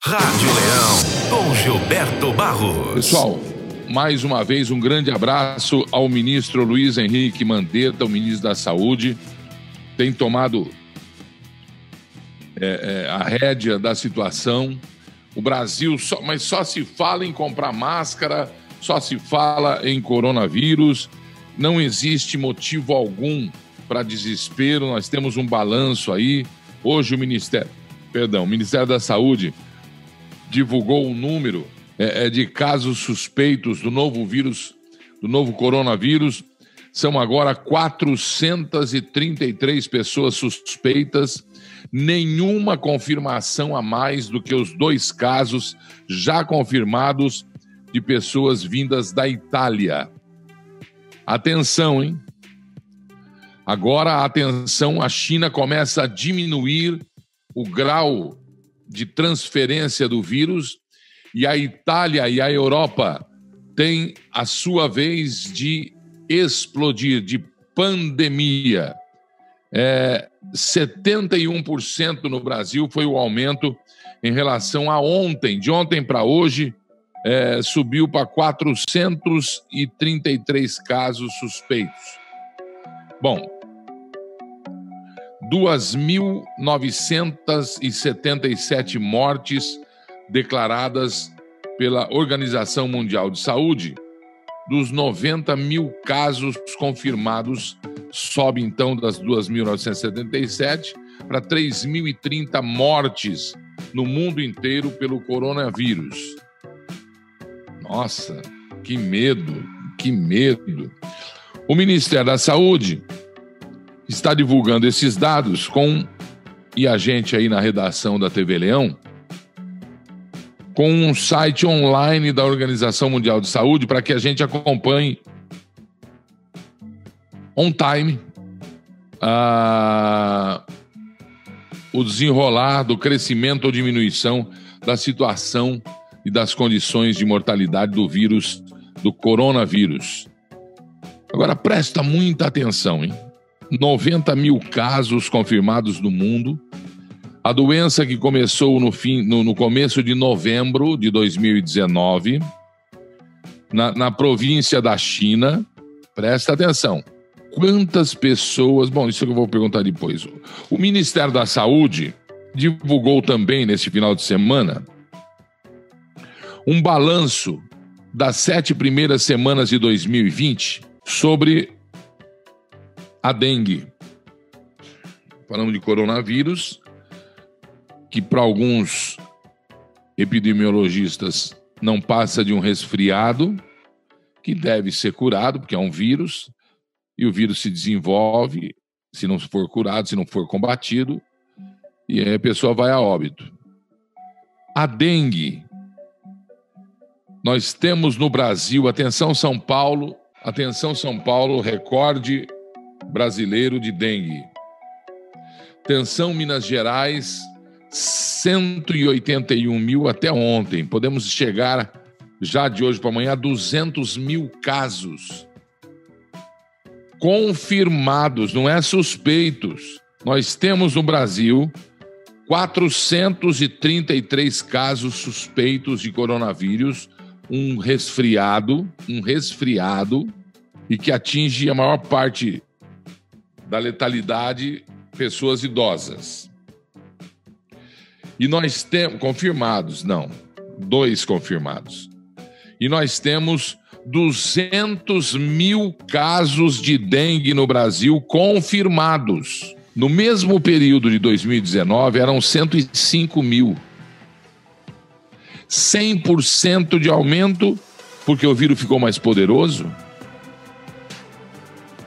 Rádio Leão, com Gilberto Barros. Pessoal, mais uma vez um grande abraço ao ministro Luiz Henrique Mandetta, o ministro da Saúde. Tem tomado é, é, a rédea da situação. O Brasil, só, mas só se fala em comprar máscara, só se fala em coronavírus. Não existe motivo algum para desespero. Nós temos um balanço aí. Hoje o Ministério, perdão, o Ministério da Saúde divulgou um número é, é de casos suspeitos do novo vírus, do novo coronavírus. São agora 433 pessoas suspeitas, nenhuma confirmação a mais do que os dois casos já confirmados de pessoas vindas da Itália. Atenção, hein? Agora, atenção, a China começa a diminuir o grau de transferência do vírus e a Itália e a Europa têm a sua vez de explodir, de pandemia. É, 71% no Brasil foi o aumento em relação a ontem. De ontem para hoje, é, subiu para 433 casos suspeitos. Bom, 2.977 mortes declaradas pela Organização Mundial de Saúde. Dos 90 mil casos confirmados, sobe então das 2.977 para 3.030 mortes no mundo inteiro pelo coronavírus. Nossa, que medo, que medo. O Ministério da Saúde está divulgando esses dados com e a gente aí na redação da TV Leão com um site online da Organização Mundial de Saúde para que a gente acompanhe on time uh, o desenrolar do crescimento ou diminuição da situação e das condições de mortalidade do vírus, do coronavírus. Agora presta muita atenção, hein? 90 mil casos confirmados no mundo. A doença que começou no, fim, no, no começo de novembro de 2019, na, na província da China. Presta atenção. Quantas pessoas. Bom, isso que eu vou perguntar depois. O Ministério da Saúde divulgou também nesse final de semana um balanço das sete primeiras semanas de 2020 sobre a dengue. Falamos de coronavírus, que para alguns epidemiologistas não passa de um resfriado, que deve ser curado, porque é um vírus, e o vírus se desenvolve, se não for curado, se não for combatido, e aí a pessoa vai a óbito. A dengue. Nós temos no Brasil, atenção São Paulo, atenção São Paulo, recorde brasileiro de dengue. Tensão Minas Gerais, 181 mil até ontem. Podemos chegar já de hoje para amanhã a 200 mil casos confirmados, não é suspeitos. Nós temos no Brasil 433 casos suspeitos de coronavírus, um resfriado, um resfriado, e que atinge a maior parte da letalidade pessoas idosas. E nós temos confirmados, não, dois confirmados. E nós temos 200 mil casos de dengue no Brasil confirmados. No mesmo período de 2019, eram 105 mil. 100% de aumento porque o vírus ficou mais poderoso?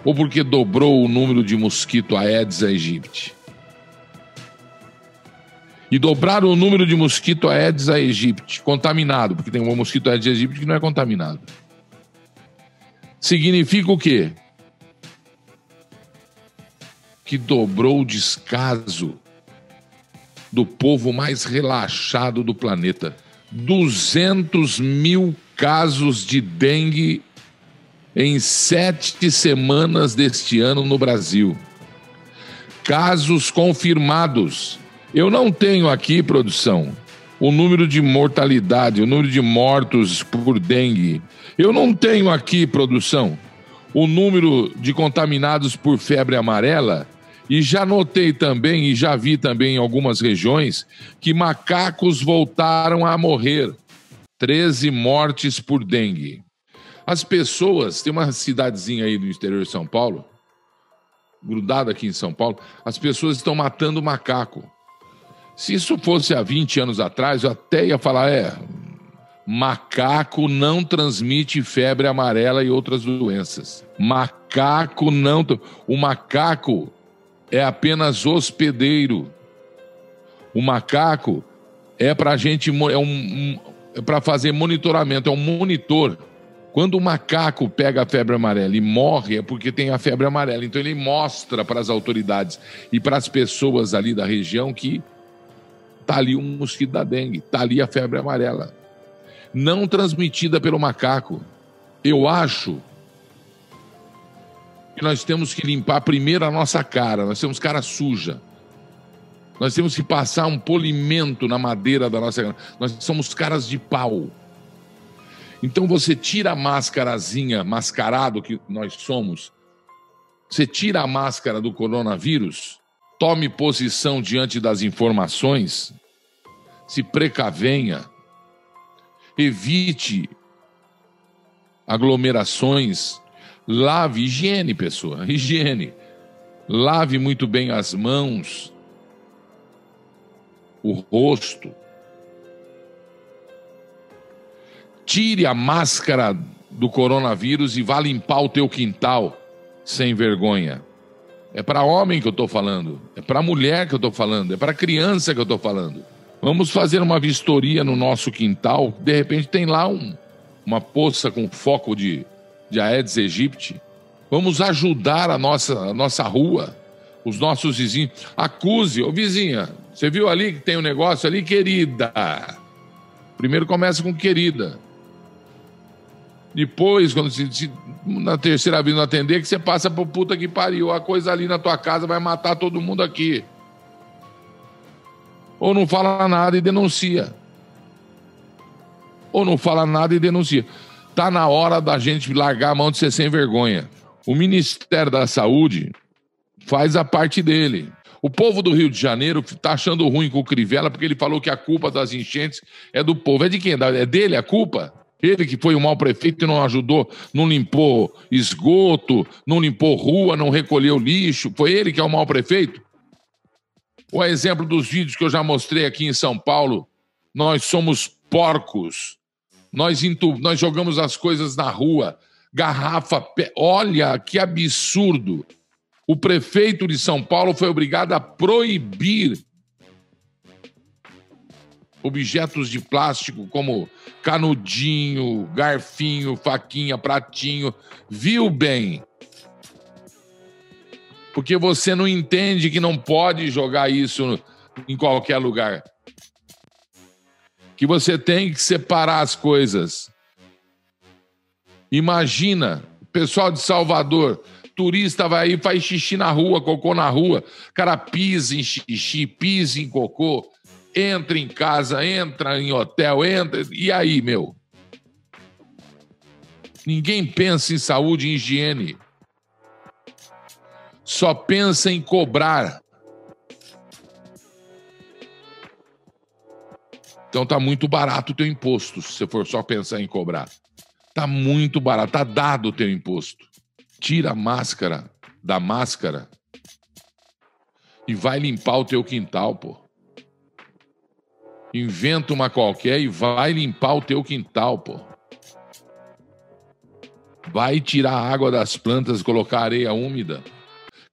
Ou porque dobrou o número de mosquito Aedes aegypti? E dobrar o número de mosquito Aedes aegypti contaminado, porque tem um mosquito Aedes aegypti que não é contaminado. Significa o quê? Que dobrou o descaso do povo mais relaxado do planeta. 200 mil casos de dengue em sete semanas deste ano no Brasil. Casos confirmados. Eu não tenho aqui, produção, o número de mortalidade, o número de mortos por dengue. Eu não tenho aqui, produção, o número de contaminados por febre amarela. E já notei também, e já vi também em algumas regiões, que macacos voltaram a morrer. 13 mortes por dengue. As pessoas, tem uma cidadezinha aí no interior de São Paulo, grudada aqui em São Paulo, as pessoas estão matando macaco. Se isso fosse há 20 anos atrás, eu até ia falar, é, macaco não transmite febre amarela e outras doenças. Macaco não. O macaco é apenas hospedeiro. O macaco é para gente é um, um é para fazer monitoramento, é um monitor. Quando o macaco pega a febre amarela e morre, é porque tem a febre amarela. Então ele mostra para as autoridades e para as pessoas ali da região que tá ali um mosquito da dengue, tá ali a febre amarela. Não transmitida pelo macaco. Eu acho que nós temos que limpar primeiro a nossa cara, nós temos cara suja. Nós temos que passar um polimento na madeira da nossa. Nós somos caras de pau. Então você tira a máscarazinha, mascarado que nós somos, você tira a máscara do coronavírus, tome posição diante das informações, se precavenha, evite aglomerações, lave higiene, pessoa, higiene. Lave muito bem as mãos, o rosto, Tire a máscara do coronavírus e vá limpar o teu quintal sem vergonha. É para homem que eu estou falando, é para mulher que eu estou falando, é para criança que eu estou falando. Vamos fazer uma vistoria no nosso quintal. De repente tem lá um, uma poça com foco de, de Aedes aegypti. Vamos ajudar a nossa, a nossa rua, os nossos vizinhos. Acuse, ô vizinha, você viu ali que tem um negócio ali, querida? Primeiro começa com querida. Depois, quando se, se, na terceira vez não atender, que você passa pro puta que pariu. A coisa ali na tua casa vai matar todo mundo aqui. Ou não fala nada e denuncia. Ou não fala nada e denuncia. Tá na hora da gente largar a mão de ser sem vergonha. O Ministério da Saúde faz a parte dele. O povo do Rio de Janeiro tá achando ruim com o Crivella porque ele falou que a culpa das enchentes é do povo. É de quem? É dele a culpa? Ele que foi o mau prefeito e não ajudou, não limpou esgoto, não limpou rua, não recolheu lixo. Foi ele que é o mau prefeito? O exemplo dos vídeos que eu já mostrei aqui em São Paulo, nós somos porcos. Nós, intu... nós jogamos as coisas na rua, garrafa. Olha que absurdo. O prefeito de São Paulo foi obrigado a proibir objetos de plástico como canudinho, garfinho, faquinha, pratinho. Viu bem? Porque você não entende que não pode jogar isso em qualquer lugar. Que você tem que separar as coisas. Imagina, pessoal de Salvador, turista vai aí, faz xixi na rua, cocô na rua, cara pisa em xixi, pisa em cocô entra em casa, entra em hotel, entra. E aí, meu? Ninguém pensa em saúde e higiene. Só pensa em cobrar. Então tá muito barato o teu imposto, se você for só pensar em cobrar. Tá muito barato, tá dado o teu imposto. Tira a máscara da máscara e vai limpar o teu quintal, pô inventa uma qualquer e vai limpar o teu quintal, pô. Vai tirar a água das plantas, colocar areia úmida.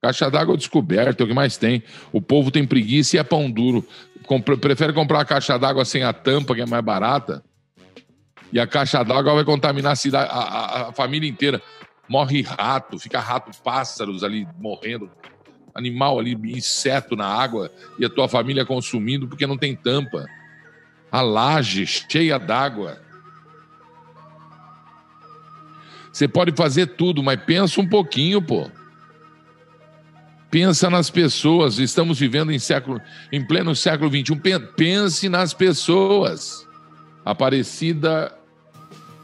Caixa d'água descoberta, é o que mais tem. O povo tem preguiça e é pão duro. Compre, prefere comprar uma caixa d'água sem a tampa, que é mais barata. E a caixa d'água vai contaminar a, cidade, a, a, a família inteira. Morre rato, fica rato, pássaros ali morrendo animal ali, inseto na água e a tua família consumindo porque não tem tampa a laje cheia d'água. Você pode fazer tudo, mas pensa um pouquinho, pô. Pensa nas pessoas. Estamos vivendo em, século, em pleno século XXI. Pense nas pessoas. Aparecida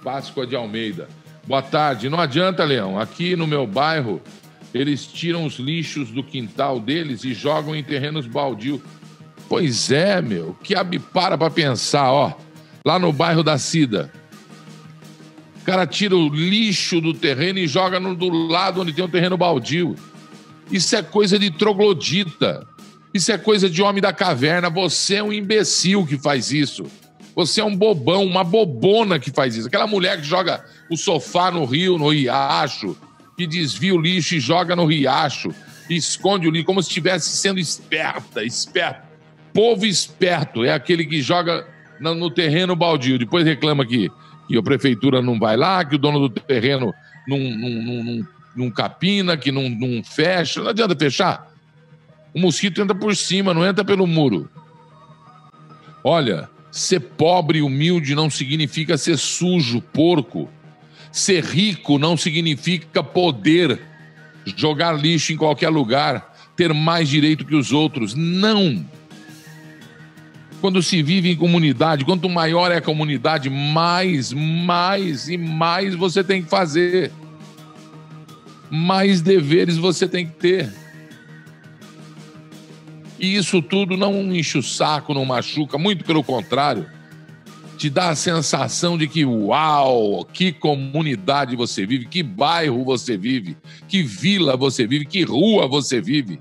Páscoa de Almeida. Boa tarde. Não adianta, Leão. Aqui no meu bairro, eles tiram os lixos do quintal deles e jogam em terrenos baldios. Pois é, meu. Que para para pensar, ó. Lá no bairro da Cida. O cara tira o lixo do terreno e joga no, do lado onde tem um terreno baldio. Isso é coisa de troglodita. Isso é coisa de homem da caverna. Você é um imbecil que faz isso. Você é um bobão, uma bobona que faz isso. Aquela mulher que joga o sofá no rio, no riacho, que desvia o lixo e joga no riacho, esconde o lixo como se estivesse sendo esperta, esperta. Povo esperto é aquele que joga no, no terreno baldio. Depois reclama que, que a prefeitura não vai lá, que o dono do terreno não, não, não, não capina, que não, não fecha. Não adianta fechar. O mosquito entra por cima, não entra pelo muro. Olha, ser pobre e humilde não significa ser sujo, porco. Ser rico não significa poder jogar lixo em qualquer lugar, ter mais direito que os outros. Não. Quando se vive em comunidade, quanto maior é a comunidade, mais, mais e mais você tem que fazer mais deveres você tem que ter. E isso tudo não enche o saco, não machuca, muito pelo contrário. Te dá a sensação de que, uau, que comunidade você vive, que bairro você vive, que vila você vive, que rua você vive.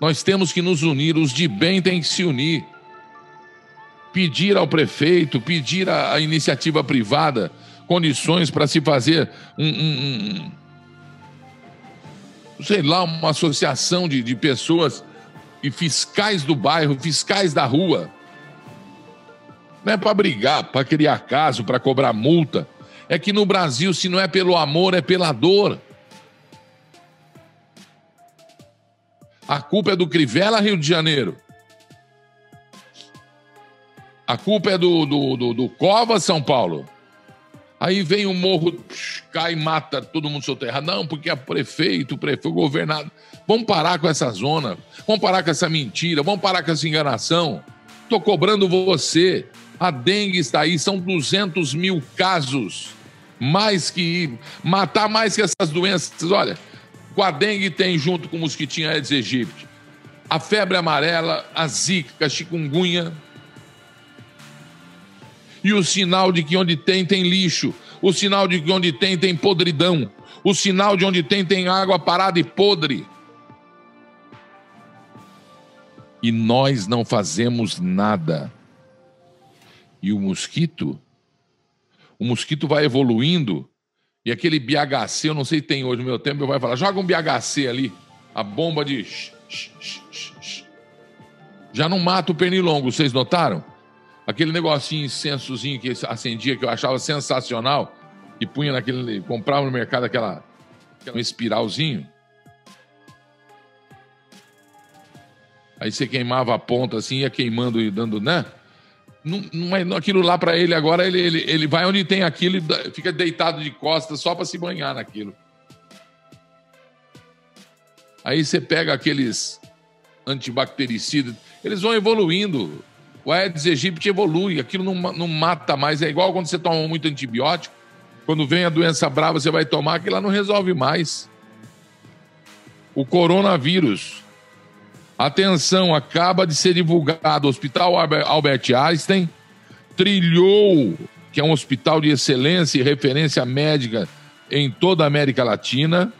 Nós temos que nos unir, os de bem têm que se unir. Pedir ao prefeito, pedir à iniciativa privada condições para se fazer um, um, um sei lá, uma associação de, de pessoas e fiscais do bairro, fiscais da rua. Não é para brigar, para criar caso, para cobrar multa. É que no Brasil, se não é pelo amor, é pela dor. A culpa é do Crivella, Rio de Janeiro. A culpa é do, do, do, do Cova, São Paulo. Aí vem o morro, cai e mata todo mundo soterrado. Não, porque é prefeito, prefeito, governado. Vamos parar com essa zona. Vamos parar com essa mentira. Vamos parar com essa enganação. Estou cobrando você. A dengue está aí, são 200 mil casos. Mais que. Matar mais que essas doenças. Olha, com a dengue tem junto com mosquitinho Aedes aegypti. A febre amarela, a zika, a chikungunya, e o sinal de que onde tem, tem lixo. O sinal de que onde tem, tem podridão. O sinal de onde tem, tem água parada e podre. E nós não fazemos nada. E o mosquito? O mosquito vai evoluindo. E aquele BHC, eu não sei se tem hoje no meu tempo, vai falar: joga um BHC ali. A bomba de. Já não mata o pernilongo, vocês notaram? Aquele negocinho incensozinho que acendia, que eu achava sensacional, e punha naquele. comprava no mercado aquela, aquela espiralzinho. Aí você queimava a ponta assim, ia queimando e dando, né? Não, não é, aquilo lá para ele agora, ele, ele, ele vai onde tem aquilo e fica deitado de costas só para se banhar naquilo. Aí você pega aqueles antibactericidas, eles vão evoluindo o Aedes aegypti evolui, aquilo não, não mata mais. É igual quando você toma muito antibiótico, quando vem a doença brava, você vai tomar, aquilo lá não resolve mais. O coronavírus. Atenção, acaba de ser divulgado. O Hospital Albert Einstein trilhou, que é um hospital de excelência e referência médica em toda a América Latina.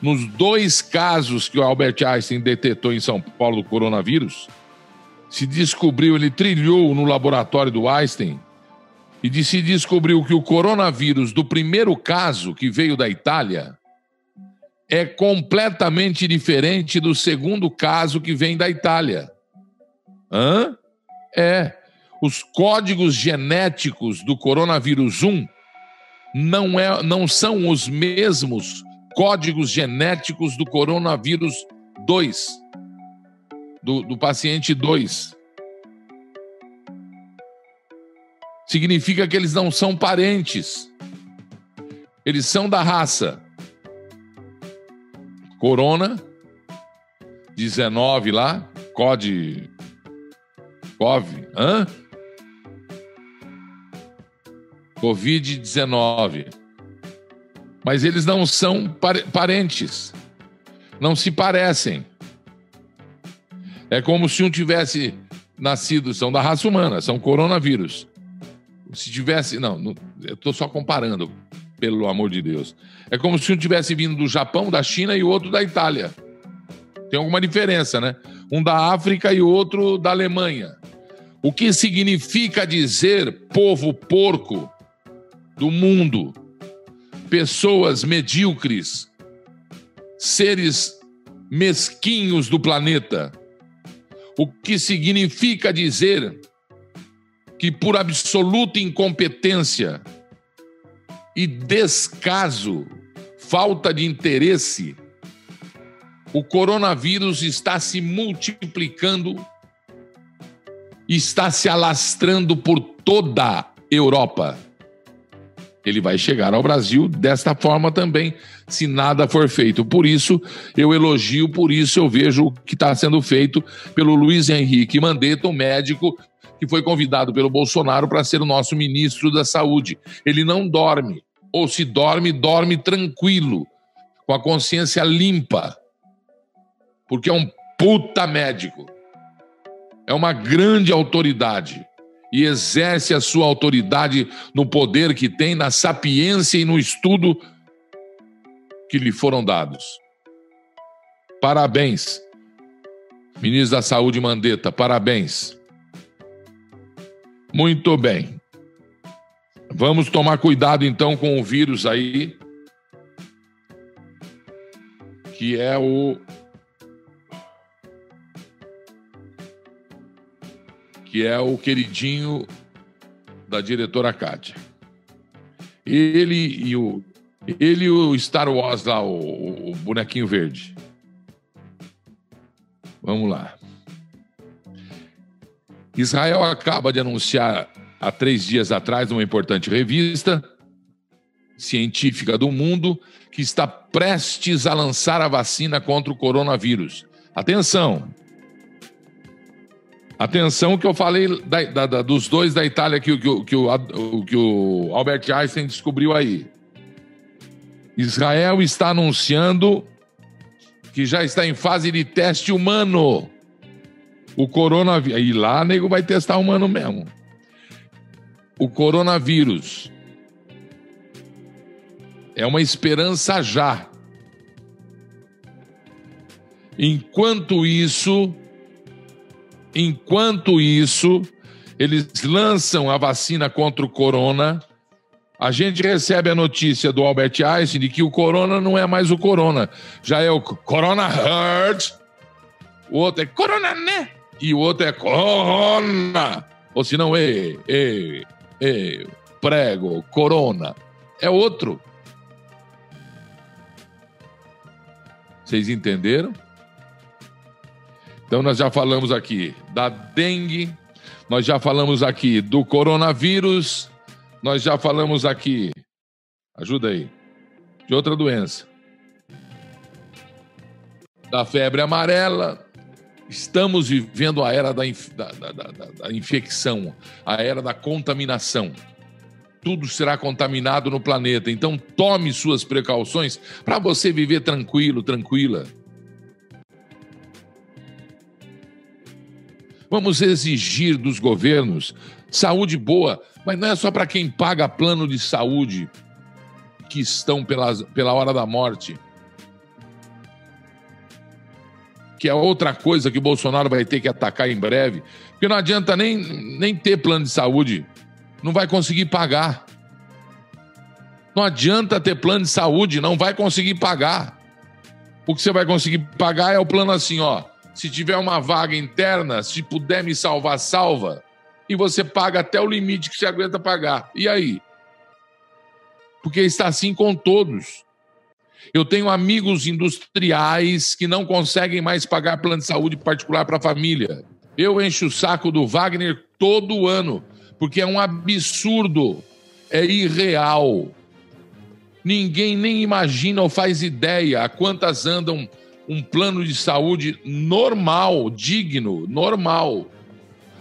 Nos dois casos que o Albert Einstein detectou em São Paulo do coronavírus, se descobriu, ele trilhou no laboratório do Einstein e de se descobriu que o coronavírus do primeiro caso que veio da Itália é completamente diferente do segundo caso que vem da Itália. Hã? É. Os códigos genéticos do coronavírus 1 não, é, não são os mesmos códigos genéticos do coronavírus 2 do, do paciente 2. Significa que eles não são parentes. Eles são da raça. Corona 19 lá, COD. COV, hã? Covid-19. Mas eles não são parentes. Não se parecem. É como se um tivesse nascido, são da raça humana, são coronavírus. Se tivesse. Não, não eu estou só comparando, pelo amor de Deus. É como se um tivesse vindo do Japão, da China e outro da Itália. Tem alguma diferença, né? Um da África e outro da Alemanha. O que significa dizer povo porco do mundo? Pessoas medíocres, seres mesquinhos do planeta. O que significa dizer que, por absoluta incompetência e descaso, falta de interesse, o coronavírus está se multiplicando, está se alastrando por toda a Europa. Ele vai chegar ao Brasil desta forma também, se nada for feito. Por isso, eu elogio, por isso eu vejo o que está sendo feito pelo Luiz Henrique Mandetta, um médico que foi convidado pelo Bolsonaro para ser o nosso ministro da Saúde. Ele não dorme, ou se dorme, dorme tranquilo, com a consciência limpa porque é um puta médico. É uma grande autoridade e exerce a sua autoridade no poder que tem, na sapiência e no estudo que lhe foram dados. Parabéns, ministro da Saúde Mandetta, parabéns. Muito bem. Vamos tomar cuidado então com o vírus aí, que é o que é o queridinho da diretora Kátia. Ele e o ele e o Star Wars lá, o, o bonequinho verde. Vamos lá. Israel acaba de anunciar há três dias atrás uma importante revista científica do mundo que está prestes a lançar a vacina contra o coronavírus. Atenção! Atenção que eu falei da, da, da, dos dois da Itália que, que, que, o, que o Albert Einstein descobriu aí. Israel está anunciando que já está em fase de teste humano. O coronavírus. E lá, nego, vai testar humano mesmo. O coronavírus. É uma esperança já. Enquanto isso, Enquanto isso, eles lançam a vacina contra o corona. A gente recebe a notícia do Albert Einstein de que o corona não é mais o corona, já é o corona herd. O outro é corona, né? E o outro é corona. Ou se não, e, e, e, prego, corona. É outro. Vocês entenderam? Então, nós já falamos aqui da dengue, nós já falamos aqui do coronavírus, nós já falamos aqui, ajuda aí, de outra doença, da febre amarela. Estamos vivendo a era da, inf da, da, da infecção, a era da contaminação tudo será contaminado no planeta. Então tome suas precauções para você viver tranquilo, tranquila. Vamos exigir dos governos saúde boa, mas não é só para quem paga plano de saúde que estão pela, pela hora da morte. Que é outra coisa que o Bolsonaro vai ter que atacar em breve. Porque não adianta nem, nem ter plano de saúde. Não vai conseguir pagar. Não adianta ter plano de saúde, não vai conseguir pagar. O que você vai conseguir pagar é o plano assim, ó. Se tiver uma vaga interna, se puder me salvar, salva. E você paga até o limite que você aguenta pagar. E aí? Porque está assim com todos. Eu tenho amigos industriais que não conseguem mais pagar plano de saúde particular para a família. Eu encho o saco do Wagner todo ano, porque é um absurdo, é irreal. Ninguém nem imagina ou faz ideia a quantas andam um plano de saúde normal, digno, normal.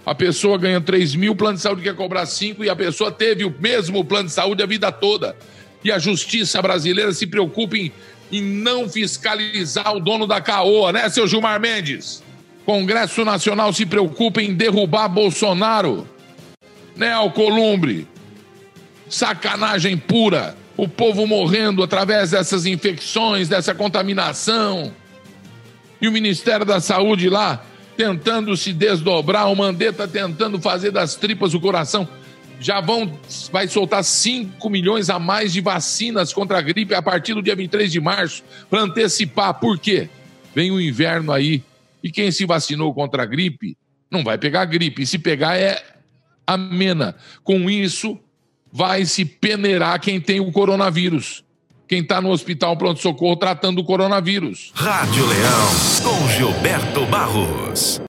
A pessoa ganha 3 mil, o plano de saúde quer cobrar 5 e a pessoa teve o mesmo plano de saúde a vida toda. E a justiça brasileira se preocupa em, em não fiscalizar o dono da caoa, né, seu Gilmar Mendes? Congresso Nacional se preocupa em derrubar Bolsonaro. Né, Alcolumbre? Sacanagem pura. O povo morrendo através dessas infecções, dessa contaminação. E o Ministério da Saúde lá tentando se desdobrar, o Mandetta tentando fazer das tripas o coração. Já vão, vai soltar 5 milhões a mais de vacinas contra a gripe a partir do dia 23 de março, para antecipar. Por quê? Vem o inverno aí, e quem se vacinou contra a gripe não vai pegar gripe. E se pegar é amena. Com isso, vai se peneirar quem tem o coronavírus. Quem está no hospital pronto-socorro tratando o coronavírus. Rádio Leão, com Gilberto Barros.